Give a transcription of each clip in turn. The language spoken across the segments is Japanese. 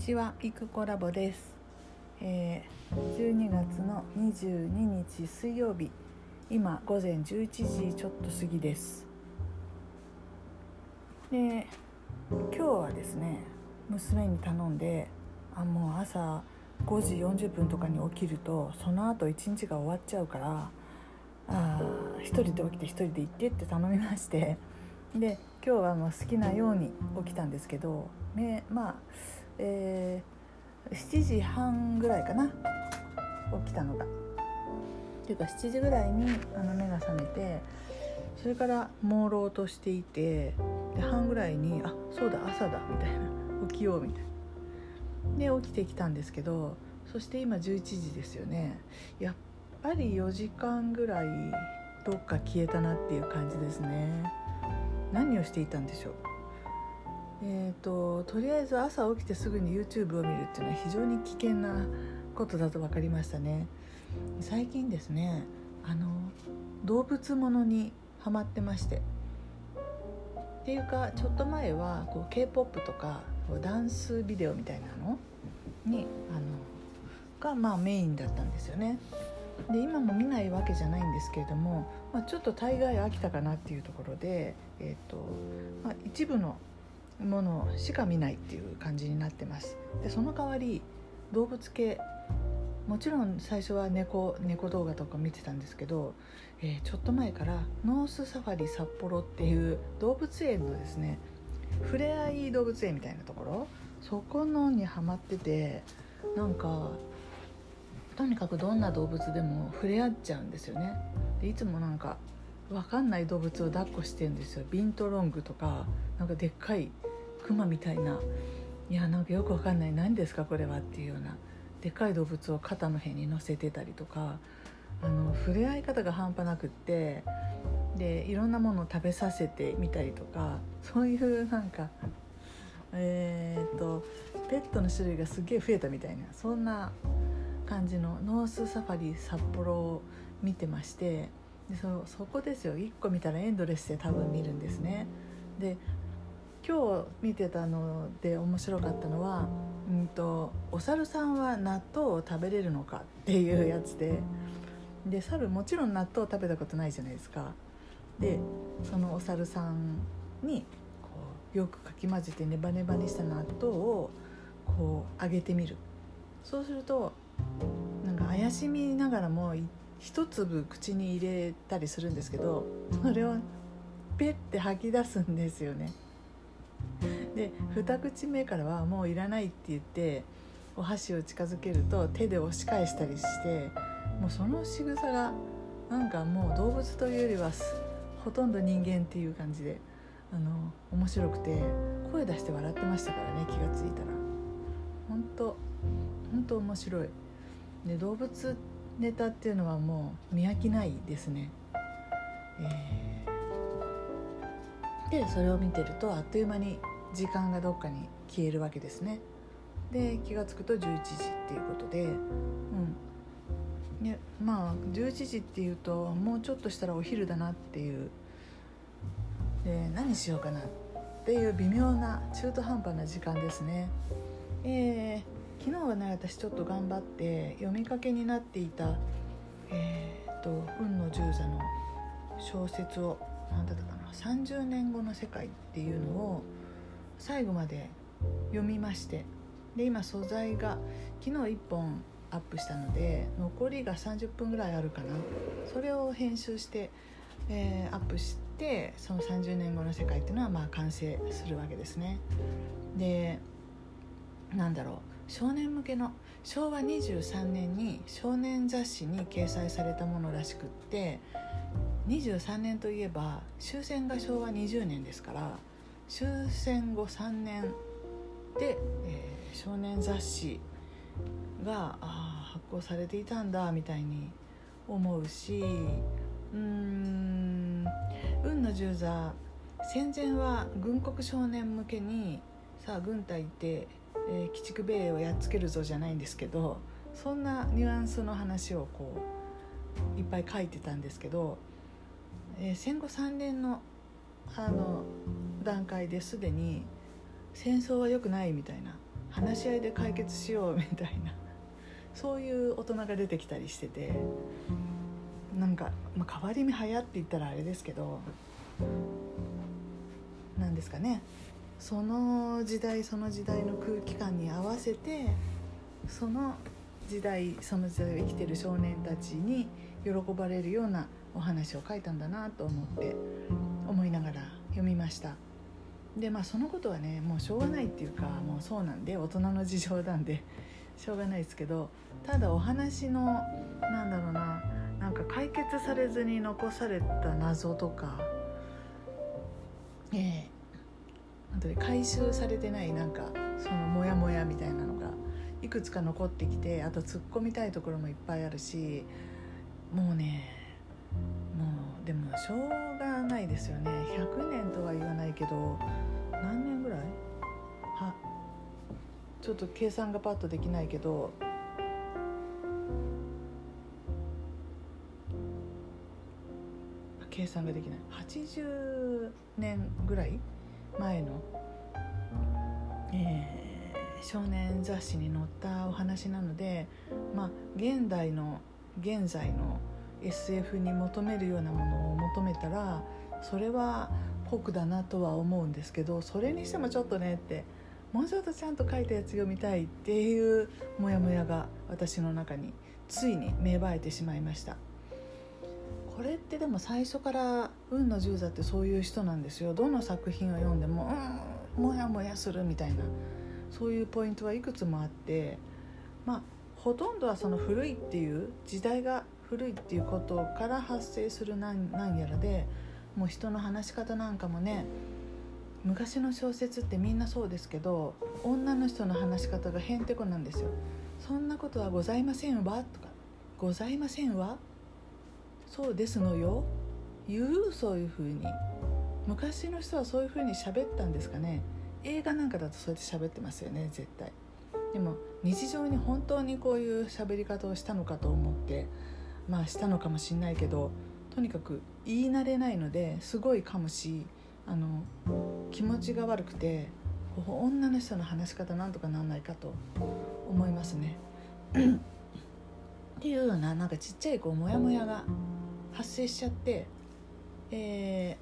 ちは、イクコラボです、えー、12月の22日水曜日。今午前11時ちょっと過ぎです。で今日はですね娘に頼んであもう朝5時40分とかに起きるとその後一日が終わっちゃうからあー一人で起きて一人で行ってって頼みまして。で今日はもう好きなように起きたんですけどめまあえー、7時半ぐらいかな起きたのが。っていうか7時ぐらいにあの目が覚めてそれから朦朧としていてで半ぐらいに「あそうだ朝だ」みたいな「起きよう」みたいな。で起きてきたんですけどそして今11時ですよねやっぱり4時間ぐらいどっか消えたなっていう感じですね何をしていたんでしょう？えーと、とりあえず朝起きてすぐに YouTube を見るっていうのは非常に危険なことだと分かりましたね。最近ですねあの動物ものにハマってまして。っていうかちょっと前はこう k p o p とかダンスビデオみたいなの？にあのがまあメインだったんですよね。で今も見ないわけじゃないんですけれども、まあ、ちょっと大概飽きたかなっていうところで、えーとまあ、一部のものしか見ないっていう感じになってます。でその代わり動物系もちろん最初は猫猫動画とか見てたんですけど、えー、ちょっと前からノースサファリ札幌っていう動物園のですねふれあい動物園みたいなところそこのにハマっててなんかとにかくどんな動物でも触れ合っちゃうんですよね。でいつもなんか分かんない動物を抱っこしてるんですよ。ビントロングとかなんかでっかいクマみたいな。いやなんかよくわかんない。何ですかこれはっていうような。でかい動物を肩の辺に乗せてたりとか。あの触れ合い方が半端なくって。でいろんなものを食べさせてみたりとか。そういうなんかえー、っとペットの種類がすっげえ増えたみたいな。そんな感じのノースサファリ札幌を見てまして。でそそこですよ。1個見たらエンドレスで多分見るんですね。で今日見てたので面白かったのは、うんと、お猿さんは納豆を食べれるのかっていうやつでで猿もちろん納豆を食べたことないじゃないですか。でそのお猿さんにこうよくかき混ぜてネバネバにした納豆をこう揚げてみる。そうするとなんか怪しみながらも一粒口に入れたりするんですけどそれをペッて吐き出すんですよね。で二口目からはもういらないって言ってお箸を近づけると手で押し返したりしてもうその仕草がなんかもう動物というよりはほとんど人間っていう感じであの面白くて声出して笑ってましたからね気が付いたら。本当本当面白い。で動物ネタっていうのはもう見飽きないですね、えー、でそれを見てるとあっという間に時間がどっかに消えるわけですね。で気が付くと11時っていうことでうん。ねまあ11時っていうともうちょっとしたらお昼だなっていう。で何しようかなっていう微妙な中途半端な時間ですね。えー、昨日はね私ちょっと頑張って読みかけになっていたえー、っと「運の十座」の小説を何だったかな30年後の世界っていうのを最後まで読みましてで今素材が昨日1本アップしたので残りが30分ぐらいあるかな。それを編集して、えー、アップしてその30年後の世界っていうのはまあ完成するわけですね。でなんだろう少年向けの昭和23年に少年雑誌に掲載されたものらしくって23年といえば終戦が昭和20年ですから終戦後3年で、えー、少年雑誌があ発行されていたんだみたいに思うしうーん運の十座戦前は軍国少年向けにさあ軍隊って、えー、鬼畜米をやっつけるぞじゃないんですけどそんなニュアンスの話をこういっぱい書いてたんですけど、え、戦後3年のあの段階ですでに戦争は良くないみたいな話し合いで解決しようみたいな そういう大人が出てきたりしててなんか、まあ、変わり目早って言ったらあれですけどなんですかね。その時代その時代の空気感に合わせてその時代その時代を生きてる少年たちに喜ばれるようなお話を書いたんだなと思って思いながら読みました。でまあそのことはねもうしょうがないっていうかもうそうなんで大人の事情なんでしょうがないですけどただお話のなんだろうななんか解決されずに残された謎とかええ本当に回収されてないなんかそのモヤモヤみたいなのがいくつか残ってきてあと突っ込みたいところもいっぱいあるしもうねもうでもしょうがないですよね。100年とは言わないけど何年ぐらい？はちょっと計算がパッとできないけど。計算ができない。80年ぐらい前の、えー、少年雑誌に載ったお話なので、まあ、現代の現在の SF に求めるようなものを求めたらそれは酷だなとは思うんですけどそれにしてもちょっとねってもうちょっとちゃんと書いたやつ読みたいっていうモヤモヤが私の中についに芽生えてしまいました。これってでも最初から運の十座ってそういう人なんですよ。どの作品を読んでもうんモヤモヤするみたいなそういうポイントはいくつもあってまあほとんどはその古いっていう時代が古いっていうことから発生する何何やらでもう人の話し方なんかもね昔の小説ってみんなそうですけど女の人の話し方がへんてこなんですよ。そんなことはございませんわとかございませんわ？そうですのよ。言う？そういうふうに。昔の人はそういうふうに喋ったんですかね。映画なんかだとそうやって喋ってますよね絶対。でも日常に本当にこういう喋り方をしたのかと思ってまあしたのかもしんないけどとにかく言い慣れないのですごい噛むしあの気持ちが悪くて女の人の話し方なんとかなんないかと思いますね。っていうようななんかちっちゃいこうモヤモヤが発生しちゃって、え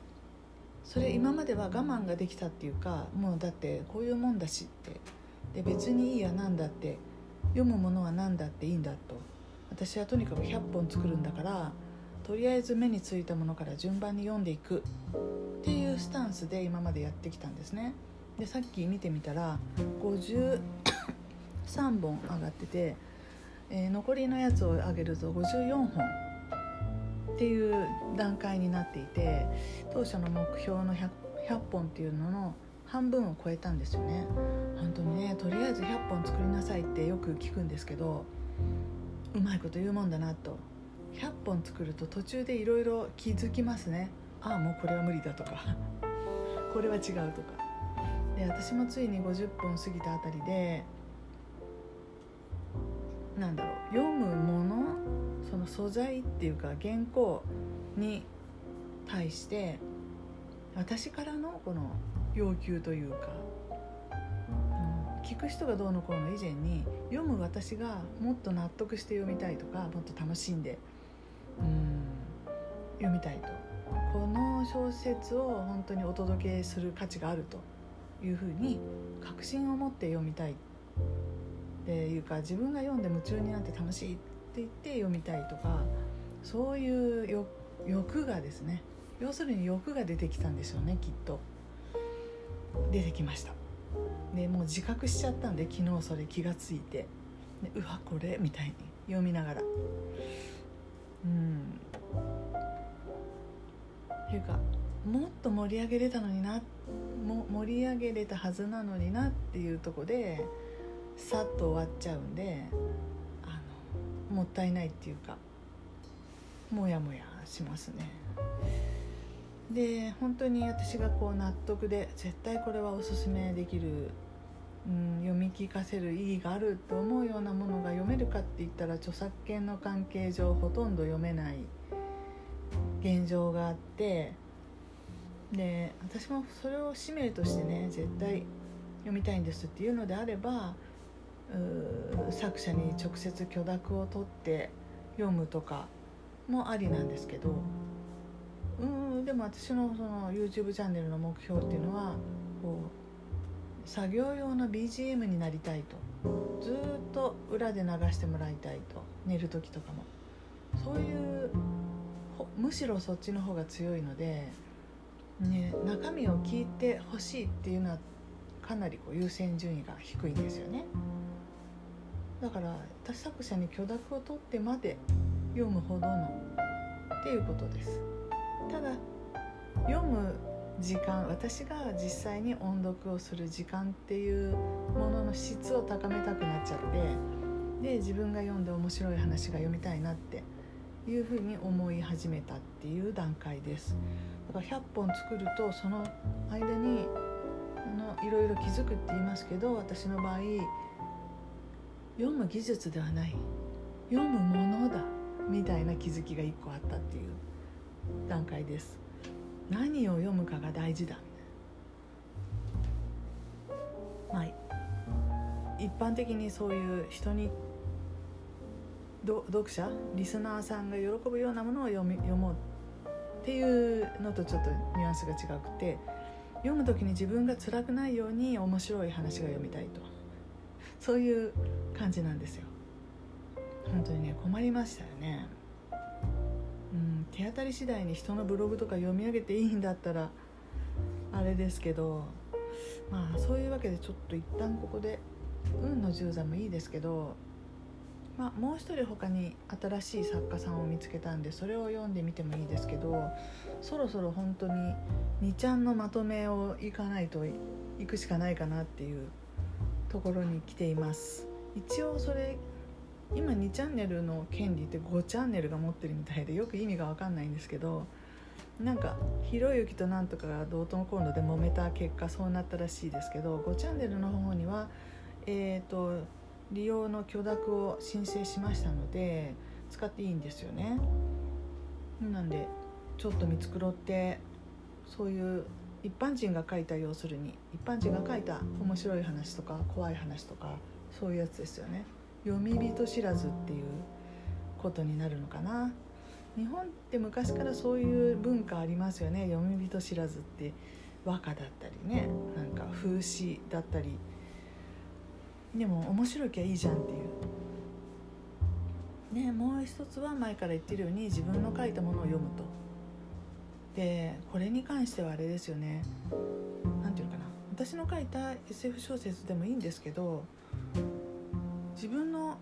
ー、それ今までは我慢ができたっていうかもうだってこういうもんだしってで別にいいやなんだって読むものは何だっていいんだと私はとにかく100本作るんだからとりあえず目についたものから順番に読んでいくっていうスタンスで今までやってきたんですね。でさっき見てみたら53本上がってて、えー、残りのやつを上げると54本っていう段階になっていて当初の目標の 100, 100本っていうのの半分を超えたんですよね。本当にねとりあえず100本作りなさいってよく聞くんですけどうまいこと言うもんだなと。100本作ると途中でいろいろ気づきますね。ああもうこれは無理だとか。これは違うとか。で私もついに50本過ぎたあたりでなんだろう読むものその素材っていうか原稿に対して私からのこの要求というか、聞く人がどうのこうの以前に読む私がもっと納得して読みたいとかもっと楽しんで、うん、読みたいと。この小説を本当にお届けする価値があると。いうふうに確信を持って読みたいっていうか自分が読んで夢中になって楽しいって言って読みたいとかそういう欲がですね。要するに欲が出てきたんでしょうねきっと。出てきました。でもう自覚しちゃったんで昨日それ気がついて。でうわこれ？みたいに読みながら。うん。っていうかもっと盛り上げれたのになも盛り上げれたはずなのになっていうとこでさっと終わっちゃうんであのもったいないっていうかモヤモヤしますね。で本当に私がこう納得で絶対これはおすすめできる、うん、読み聞かせる意義があると思うようなものが読めるかって言ったら著作権の関係上ほとんど読めない現状があってで私もそれを使命としてね絶対読みたいんですっていうのであれば作者に直接許諾を取って読むとかもありなんですけどうんでも私のその YouTube チャンネルの目標っていうのはこう作業用の BGM になりたいと。ずっと裏で流してもらいたいと。寝る時とかも。そういうむしろそっちの方が強いので、ね、中身を聞いてほしいっていうのはかなりこう優先順位が低いんですよね。だから他作者に許諾を取ってまで読むほどのっていうことです。ただ読む時間私が実際に音読をする時間っていうものの質を高めたくなっちゃってで自分が読んで面白い話が読みたいなっていうふうに思い始めたっていう段階です。だから100本作るとその間にあのいろいろ気づくって言いますけど私の場合読む技術ではない。読むものだ。みたいな気づきが1個あったっていう。段階です。何を読むかが大事だ。まあ一般的にそういう人に読者リスナーさんが喜ぶようなものを読み読もうっていうのとちょっとニュアンスが違くて読む時に自分が辛くないように面白い話が読みたいと。そういう感じなんですよ。本当にね困りましたよね。手当たり次第に人のブログとか読み上げていいんだったらあれですけどまあそういうわけでちょっと一旦ここで運の十座もいいですけどまあ、もう一人他に新しい作家さんを見つけたんでそれを読んでみてもいいですけどそろそろ本当に2ちゃんのまとめをいかないといくしかないかなっていうところに来ています。一応それ今2チャンネルの権利って5チャンネルが持ってるみたいでよく意味が分かんないんですけどなんかひろゆきとなんとかが同等の今度で揉めた結果そうなったらしいですけど5チャンネルの方にはえっ、ー、と利用の許諾を申請しましたので使っていいんですよね。なんでちょっと見繕ってそういう一般人が書いた要するに一般人が書いた面白い話とか怖い話とかそういうやつですよね。読み人知らずっていうことになるのかな。日本って昔からそういう文化ありますよね。読み人知らずって和歌だったりね。なんか風刺だったり。でも面白きゃいいじゃんっていう。ねもう一つは前から言ってるように自分の書いたものを読むと。でこれに関してはあれですよね。何て言うのかな。私の書いた SF 小説でもいいんですけど自分の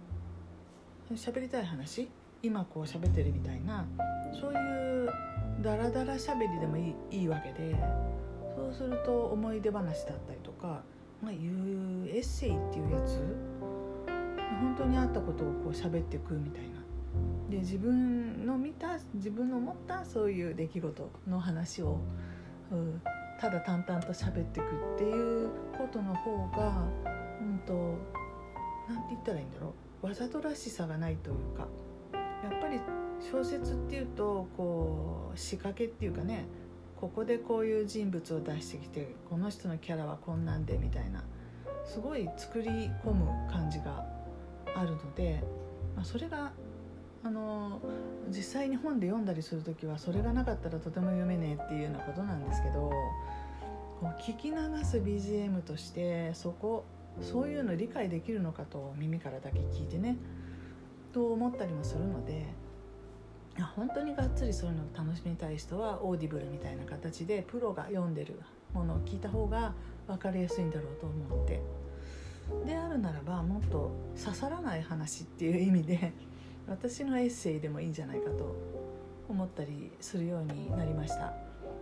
喋りたい話今こう喋ってるみたいなそういうダラダラしゃべりでもいいいいわけでそうすると思い出話だったりとかまあ、いうエッセイっていうやつ本当にあったことをこう喋ってくみたいな。で自分の見た自分の思ったそういう出来事の話を、うん、ただ淡々と喋ってくっていうことの方がうんと何て言ったらいいんだろう。わざとらしさがないというか。やっぱり小説っていうとこう仕掛けっていうかね。ここでこういう人物を出してきてこの人のキャラはこんなんでみたいな。すごい作り込む感じがあるので、まあ、それがあの実際に本で読んだりする時はそれがなかったらとても読めねえっていうようなことなんですけどこう聞き流す BGM としてそこそういうの理解できるのかと耳からだけ聞いてねと思ったりもするので本当にがっつりそういうのを楽しみたい人は Audible みたいな形でプロが読んでるものを聞いた方が分かりやすいんだろうと思って。であるならばもっと刺さらない話っていう意味で 私のエッセイでもいいんじゃないかと思ったりするようになりました、ま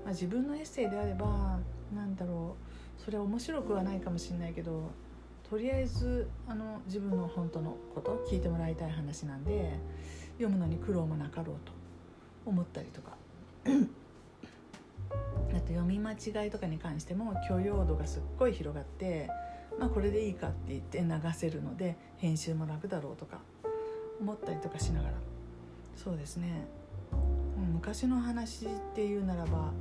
あ、自分のエッセイであれば何だろうそれ面白くはないかもしれないけどとりあえずあの自分の本当のこと聞いてもらいたい話なんで読むのに苦労もなかろうと思ったりとか。あと読み間違いとかに関しても許容度がすっごい広がってまあこれでいいかって言って流せるので編集も楽だろうとか思ったりとかしながら。そうですね。昔の話っていうならば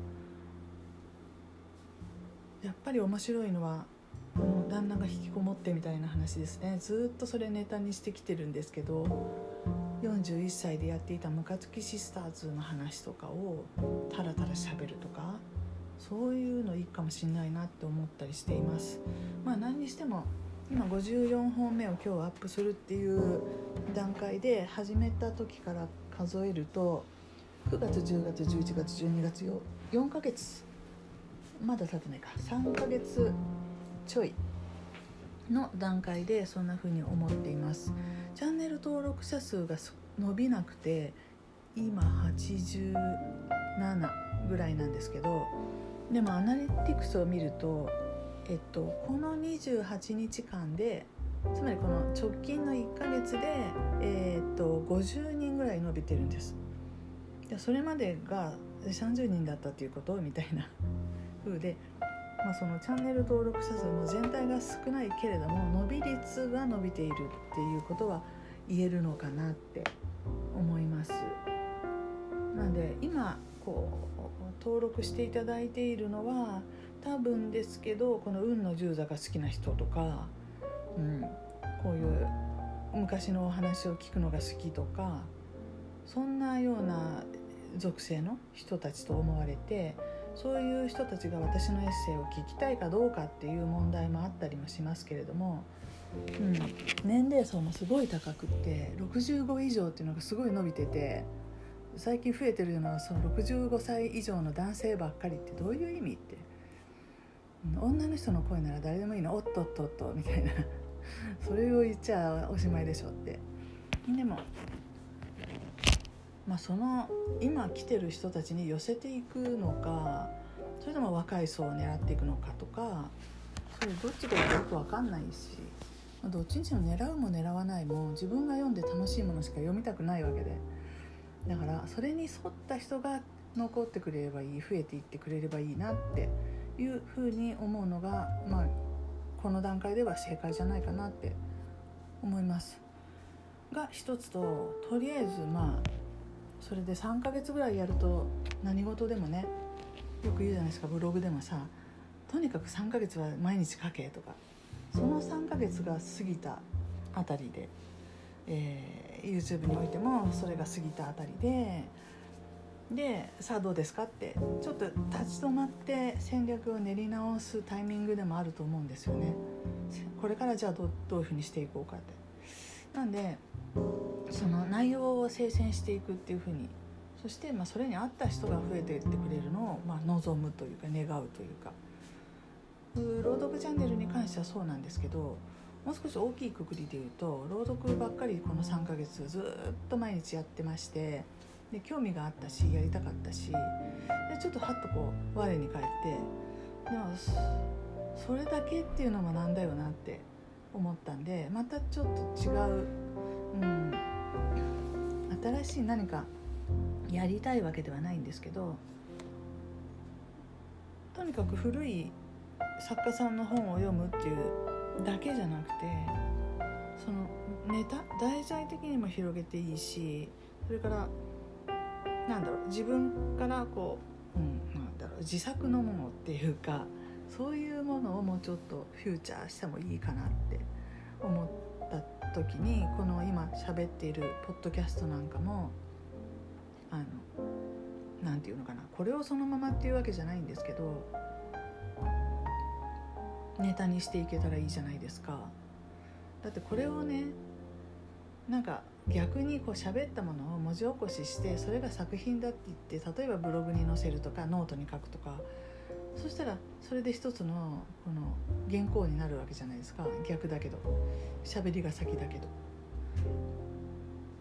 やっぱり面白いのはの旦那が引きこもってみたいな話ですね。ずっとそれネタにしてきてるんですけど41歳でやっていたムカつきシスターズの話とかをタラタラしゃべるとかそういうのいいかもしんないなって思ったりしています。まあ何にしても今54本目を今日アップするっていう段階で始めた時から数えると9月10月11月12月4ヶ月まだ経ってないか。3ヶ月ちょいの段階でそんな風に思っています。チャンネル登録者数が伸びなくて今87ぐらいなんですけどでもアナリティクスを見ると、えっと、この28日間でつまりこの直近の1ヶ月で、えー、っと50人ぐらい伸びてるんです。でそれまでが30人だったっていうことみたいな風で、まあ、そのチャンネル登録者数の全体が少ないけれども伸び率が伸びているっていうことは言えるのかなって思います。なんで今こう登録していただいているのは多分ですけどこの運の十座が好きな人とか、うん、こういう昔のお話を聞くのが好きとかそんなような属性の人たちと思われてそういう人たちが私のエッセイを聞きたいかどうかっていう問題もあったりもしますけれども、うん、年齢層もすごい高くって65以上っていうのがすごい伸びてて最近増えてるのはその65歳以上の男性ばっかりってどういう意味って、うん、女の人の声なら誰でもいいの。おっとっとっとみたいな。それを言っちゃおしまいでしょって。でもまあ、その今来てる人たちに寄せていくのかそれとも若い層を狙っていくのかとかそれどっちかよく分かんないし、まあ、どっちにしろ狙うも狙わないも自分が読んで楽しいものしか読みたくないわけでだからそれに沿った人が残ってくれればいい増えていってくれればいいなっていうふうに思うのが、まあ、この段階では正解じゃないかなって思います。が一つととりあえずまあそれで3ヶ月ぐらいやると何事でもねよく言うじゃないですかブログでもさとにかく3ヶ月は毎日書けとかその3ヶ月が過ぎたあたりで、えー、YouTube においてもそれが過ぎたあたりででさあどうですかってちょっと立ち止まって戦略を練り直すタイミングでもあると思うんですよね。これからじゃあどういうふうにしていこうかって。なんでその内容を精選していくっていうふうにそしてまあそれに合った人が増えていってくれるのをまあ望むというか願うというか。朗読チャンネルに関してはそうなんですけどもう少し大きいくくりで言うと朗読ばっかりこの3ヶ月ずっと毎日やってましてで興味があったしやりたかったしでちょっとはっとこう我に返ってでもそれだけっていうのもなんだよなって思ったんでまたちょっと違う、うん、新しい何かやりたいわけではないんですけどとにかく古い作家さんの本を読むっていうだけじゃなくてそのネタ題材的にも広げていいしそれからなんだろう自分からこう、うん、なんだろう自作のものっていうかそういうものをもうちょっとフューチャーしてもいいかなって思った時にこの今喋っているポッドキャストなんかもあの何て言うのかなこれをそのままっていうわけじゃないんですけどネタにしていけたらいいじゃないですか。だってこれをねなんか逆にこう喋ったものを文字起こししてそれが作品だって言って例えばブログに載せるとかノートに書くとかそしたらそれで一つのこの原稿になるわけじゃないですか。逆だけど。喋りが先だけど。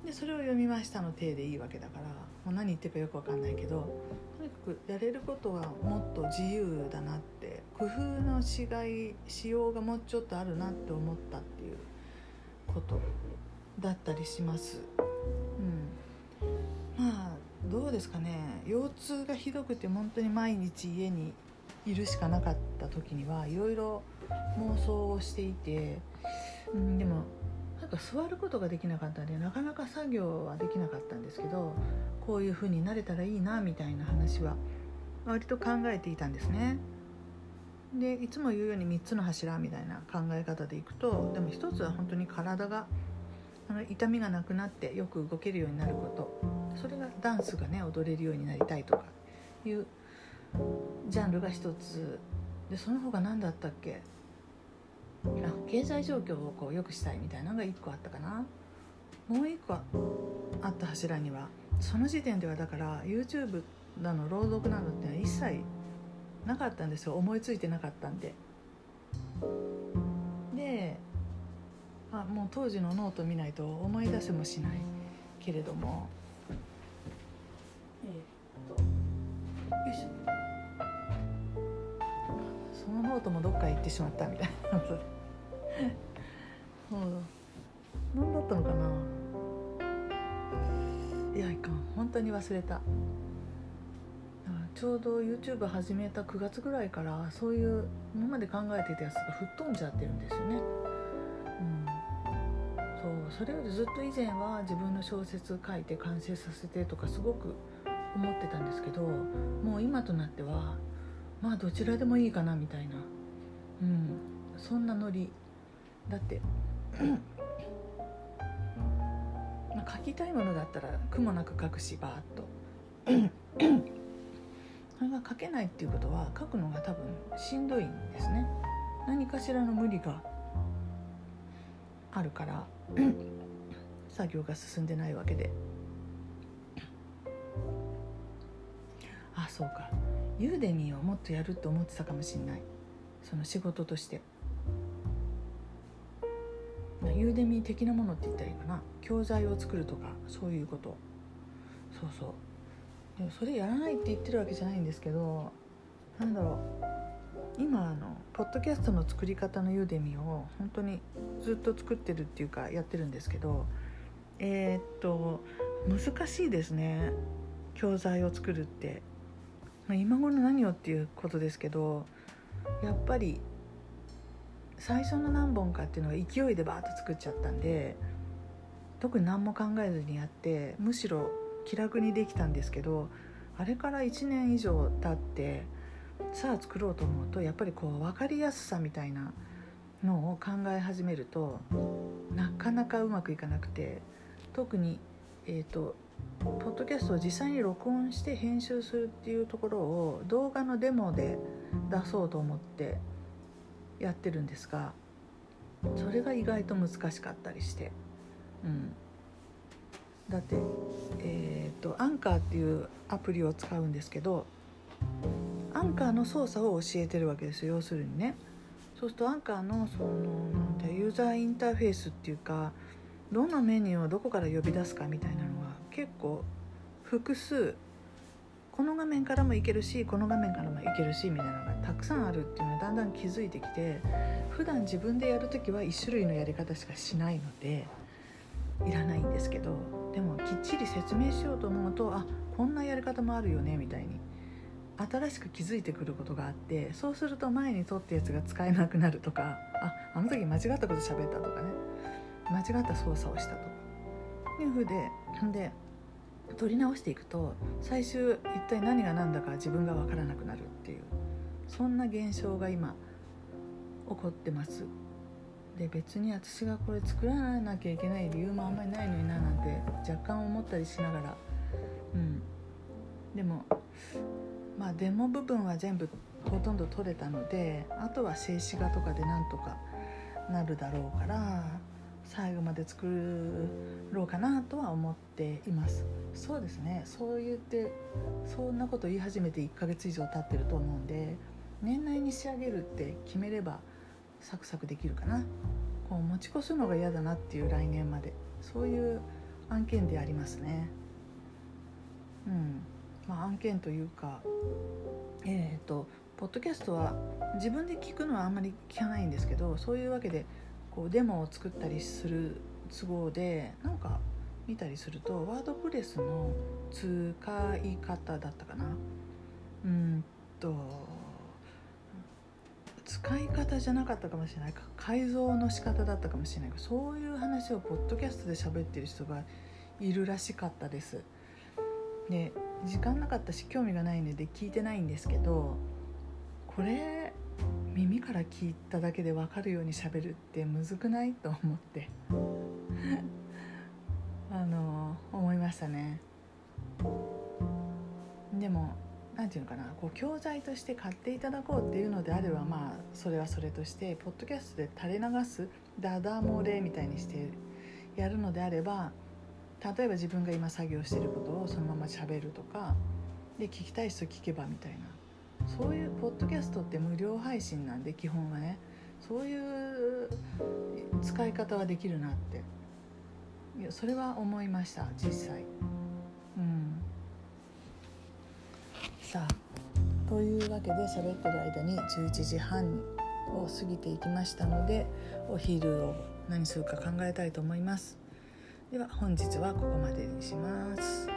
でそれを読みましたの体でいいわけだから、まあ、何言ってるかよく分かんないけど。とにかくやれることはもっと自由だなって工夫のしがいしようがもうちょっとあるなって思ったっていうことだったりします。うん、まあどうですかね。腰痛がひどくて本当に毎日家にいるしかなかった時にはいろいろ妄想をしていて、うん、でもなんか座ることができなかったんでなかなか作業はできなかったんですけどこういう風になれたらいいなみたいな話は割と考えていたんですね。でいつも言うように3つの柱みたいな考え方でいくとでも1つは本当に体があの痛みがなくなってよく動けるようになることそれがダンスがね踊れるようになりたいとかいうジャンルが1つ。でその他何だったっけ？あ経済状況をこう良くしたいみたいなのが1個あったかな。もう1個あった柱にはその時点ではだから YouTube だの朗読などってのは一切なかったんですよ。思いついてなかったんで。であもう当時のノート見ないと思い出せもしないけれども。えー、っとよいしょ。のノートもどっか行ってしまったみたいな。そう。何だったのかな。いやいかん。本当に忘れた。ちょうど YouTube 始めた9月ぐらいからそういう今まで考えてたやつが吹っ飛んじゃってるんですよね。うん、そう。それよりずっと以前は自分の小説書いて完成させてとかすごく思ってたんですけどもう今となってはまあどちらでもいいかなみたいな、うん、そんなノリ。だってまあ書きたいものだったら苦もなく書くしバーッと。それが書けないっていうことは書くのが多分しんどいんですね。何かしらの無理があるから作業が進んでないわけで。あそうか。ユーデミーをもっとやると思ってたかもしんない。その仕事として。ユーデミー的なものって言ったらいいかな。教材を作るとかそういうこと。そうそう。でもそれやらないって言ってるわけじゃないんですけどなんだろう。今あのポッドキャストの作り方のユーデミーを本当にずっと作ってるっていうかやってるんですけどえー、っと難しいですね。教材を作るって、ま、今頃何をっていうことですけどやっぱり最初の何本かっていうのは勢いでバーッと作っちゃったんで特に何も考えずにやってむしろ気楽にできたんですけどあれから1年以上経ってさあ作ろうと思うとやっぱりこう分かりやすさみたいなのを考え始めるとなかなかうまくいかなくて特にえっ、ー、とポッドキャストを実際に録音して編集するっていうところを動画のデモで出そうと思ってやってるんですがそれが意外と難しかったりして、うん、だってえっ、とアンカーっていうアプリを使うんですけどアンカーの操作を教えてるわけですよ要するにね。そうするとアンカーのそのなんてユーザーインターフェースっていうかどのメニューをどこから呼び出すかみたいなの結構複数この画面からもいけるしこの画面からもいけるしみたいなのがたくさんあるっていうのはだんだん気づいてきて普段自分でやる時は1種類のやり方しかしないのでいらないんですけどでもきっちり説明しようと思うとあこんなやり方もあるよねみたいに新しく気づいてくることがあってそうすると前に取ったやつが使えなくなるとかああの時間違ったこと喋ったとかね間違った操作をしたとか。いうふうでで取り直していくと最終一体何が何だか自分が分からなくなるっていうそんな現象が今起こってます。で別に私がこれ作らなきゃいけない理由もあんまりないのにななんて若干思ったりしながらうん。でもまあデモ部分は全部ほとんど取れたのであとは静止画とかでなんとかなるだろうから最後まで作ろうかなとは思っています。そうですね。そう言ってそんなこと言い始めて1ヶ月以上経ってると思うんで年内に仕上げるって決めればサクサクできるかな。こう持ち越すのが嫌だなっていう来年まで。そういう案件でありますね。うん。まあ案件というかえっ、ー、とポッドキャストは自分で聞くのはあんまり聞かないんですけどそういうわけでこうデモを作ったりする都合でなんか見たりするとワードプレスの使い方だったかな。うんと使い方じゃなかったかもしれないか。改造の仕方だったかもしれないそういう話をポッドキャストで喋ってる人がいるらしかったです。で時間なかったし興味がないので聞いてないんですけどこれ耳から聞いただけで分かるようにしゃべるってむずくない？と思って。あの思いましたね。でも何て言うのかな。こう教材として買っていただこうっていうのであればまあそれはそれとしてポッドキャストで垂れ流すダダ漏れみたいにしてやるのであれば例えば自分が今作業してることをそのまましゃべるとかで聞きたい人聞けばみたいな。そういうポッドキャストって無料配信なんで基本はね。そういう使い方はできるなって。いやそれは思いました実際。うん。さあというわけで喋ってる間に11時半を過ぎていきましたのでお昼を何するか考えたいと思います。では本日はここまでにします。